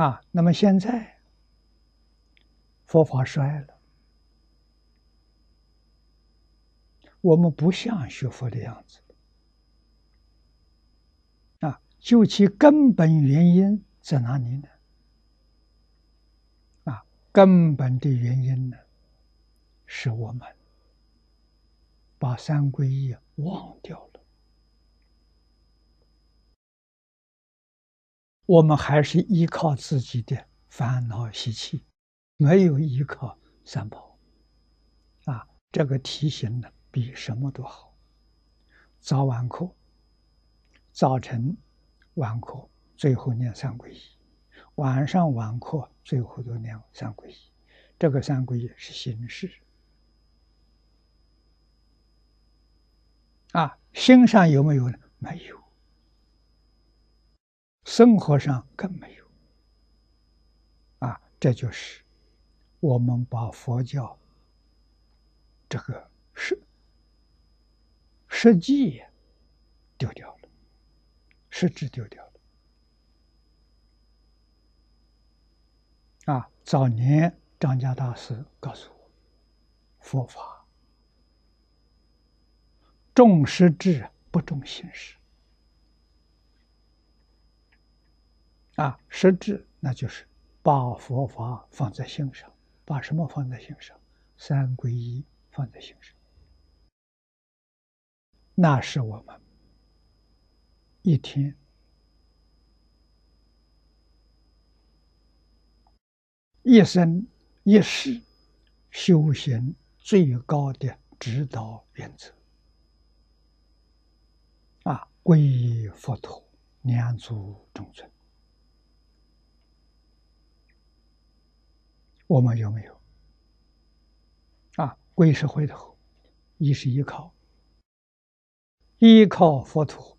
啊，那么现在佛法衰了，我们不像学佛的样子啊。究其根本原因在哪里呢？啊，根本的原因呢，是我们把三皈依忘掉了。我们还是依靠自己的烦恼习气，没有依靠三宝，啊，这个提醒呢，比什么都好。早晚课，早晨晚课最后念三皈依，晚上晚课最后都念三皈依。这个三皈依是形式，啊，心上有没有呢？没有。生活上更没有，啊，这就是我们把佛教这个实实际丢掉了，实质丢掉了。啊，早年张家大师告诉我，佛法重实质不重形式。啊，实质那就是把佛法放在心上，把什么放在心上？三皈依放在心上，那是我们一天一生一世修行最高的指导原则。啊，皈依佛陀，两足中尊。我们有没有啊？归是回头，一是依靠，依靠佛陀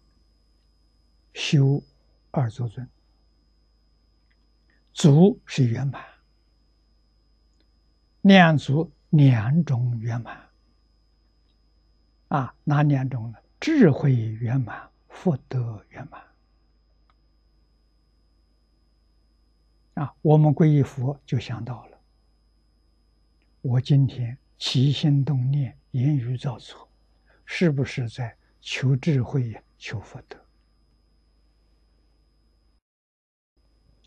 修二足尊，足是圆满，两足两种圆满啊？哪两种呢？智慧圆满，福德圆满啊！我们皈依佛，就想到了。我今天起心动念、言语造作，是不是在求智慧、求福德？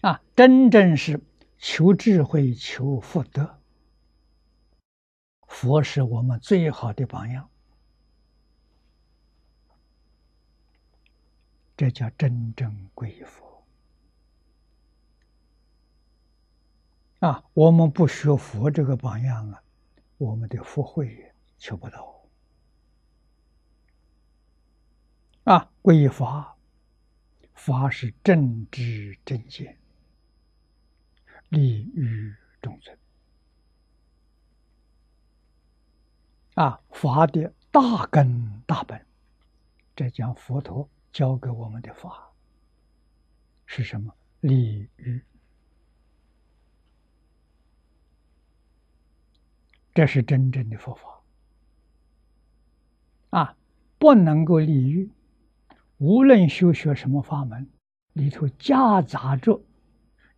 啊，真正是求智慧、求福德。佛是我们最好的榜样，这叫真正皈依佛。啊，我们不学佛这个榜样啊，我们的福慧求不到。啊，皈依法，法是正知正见，利于众生。啊，法的大根大本，这讲佛陀教给我们的法是什么？利于。这是真正的佛法啊！不能够利欲，无论修学什么法门，里头夹杂着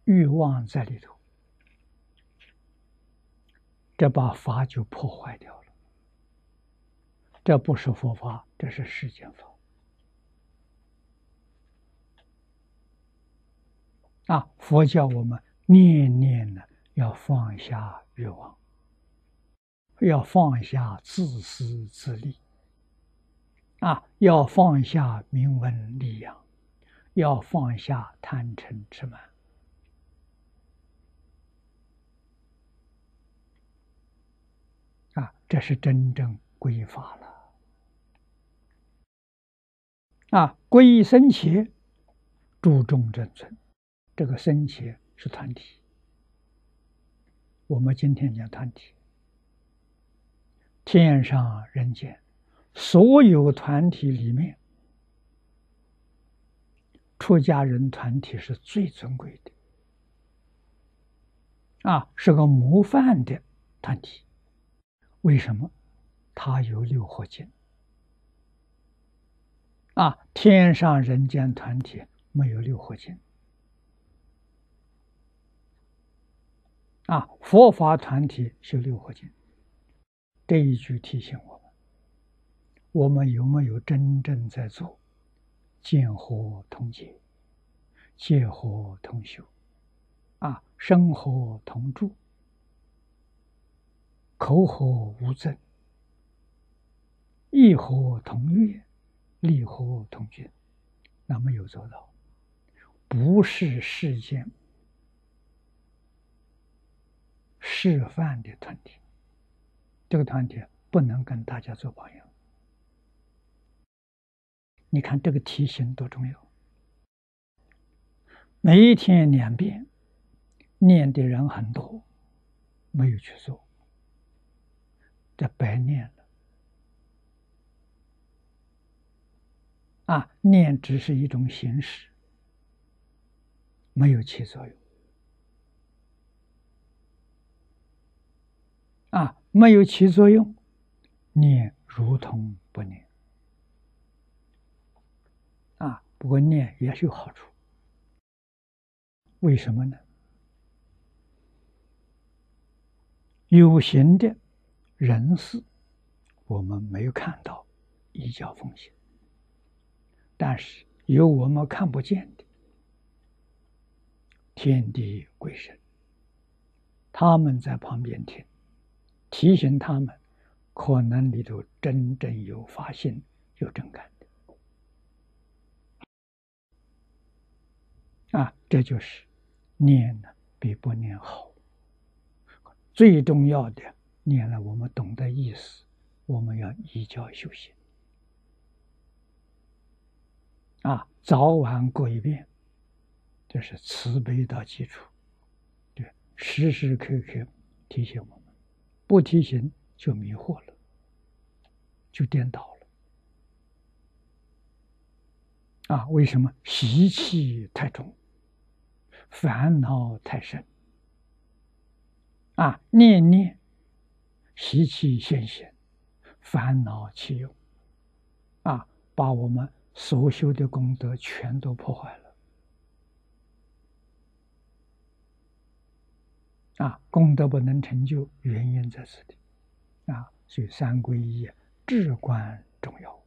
欲望在里头，这把法就破坏掉了。这不是佛法，这是世间法啊！佛教我们念念呢，要放下欲望。要放下自私自利，啊，要放下名闻利养，要放下贪嗔痴慢，啊，这是真正归法了。啊，归生切，注重正存，这个生切是团体。我们今天讲团体。天上人间，所有团体里面，出家人团体是最尊贵的，啊，是个模范的团体。为什么？他有六合金。啊，天上人间团体没有六合金，啊，佛法团体修六合敬，这一句提醒我们：我们有没有真正在做见和同解、见和同修？啊，生火同住，口和无争，意和同悦，利和同居，那没有做到，不是世间。示范的团体，这个团体不能跟大家做榜样。你看这个题型多重要！每一天两遍，念的人很多，没有去做，这白念了。啊，念只是一种形式，没有起作用。啊，没有起作用，念如同不念。啊，不过念也是有好处。为什么呢？有形的人事，我们没有看到，一教奉行；但是有我们看不见的天地鬼神，他们在旁边听。提醒他们，可能里头真正有发心、有正感的啊！这就是念呢比不念好。最重要的念了，我们懂得意思，我们要依教修行啊！早晚过一遍，这是慈悲的基础，对，时时刻刻提醒我们。不提醒就迷惑了，就颠倒了。啊，为什么习气太重，烦恼太深？啊，念念习气现现，烦恼起用，啊，把我们所修的功德全都破坏了。啊，功德不能成就，原因在此地，啊，所以三皈依至关重要。